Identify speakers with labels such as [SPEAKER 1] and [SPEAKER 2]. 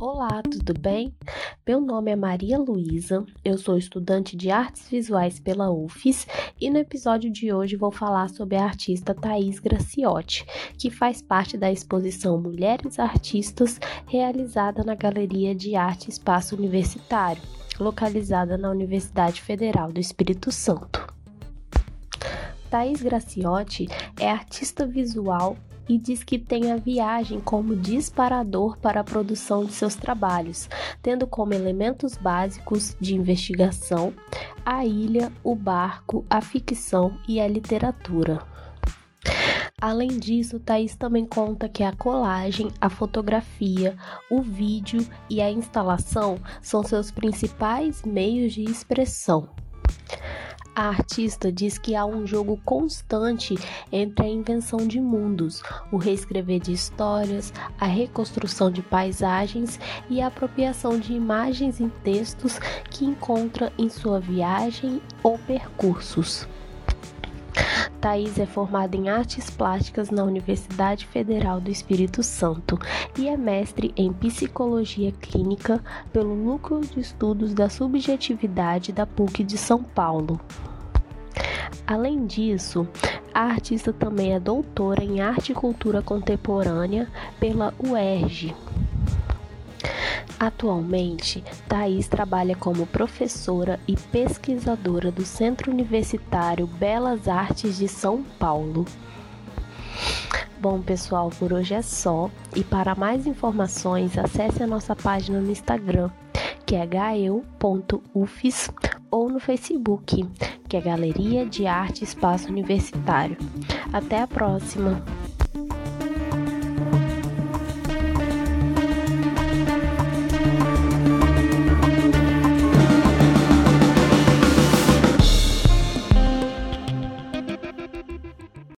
[SPEAKER 1] Olá, tudo bem? Meu nome é Maria Luísa, eu sou estudante de artes visuais pela UFES e no episódio de hoje vou falar sobre a artista Thaís Graciotti, que faz parte da exposição Mulheres Artistas realizada na Galeria de Arte Espaço Universitário, localizada na Universidade Federal do Espírito Santo. Thaís Graciotti é artista visual e diz que tem a viagem como disparador para a produção de seus trabalhos, tendo como elementos básicos de investigação a ilha, o barco, a ficção e a literatura. Além disso, Thaís também conta que a colagem, a fotografia, o vídeo e a instalação são seus principais meios de expressão. A artista diz que há um jogo constante entre a invenção de mundos, o reescrever de histórias, a reconstrução de paisagens e a apropriação de imagens em textos que encontra em sua viagem ou percursos. Thais é formada em artes plásticas na Universidade Federal do Espírito Santo e é mestre em psicologia clínica pelo Núcleo de Estudos da Subjetividade da PUC de São Paulo. Além disso, a artista também é doutora em arte e cultura contemporânea pela UERJ. Atualmente, Thais trabalha como professora e pesquisadora do Centro Universitário Belas Artes de São Paulo. Bom, pessoal, por hoje é só. E para mais informações, acesse a nossa página no Instagram, que é gaeu.ufis, ou no Facebook, que é Galeria de Arte Espaço Universitário. Até a próxima!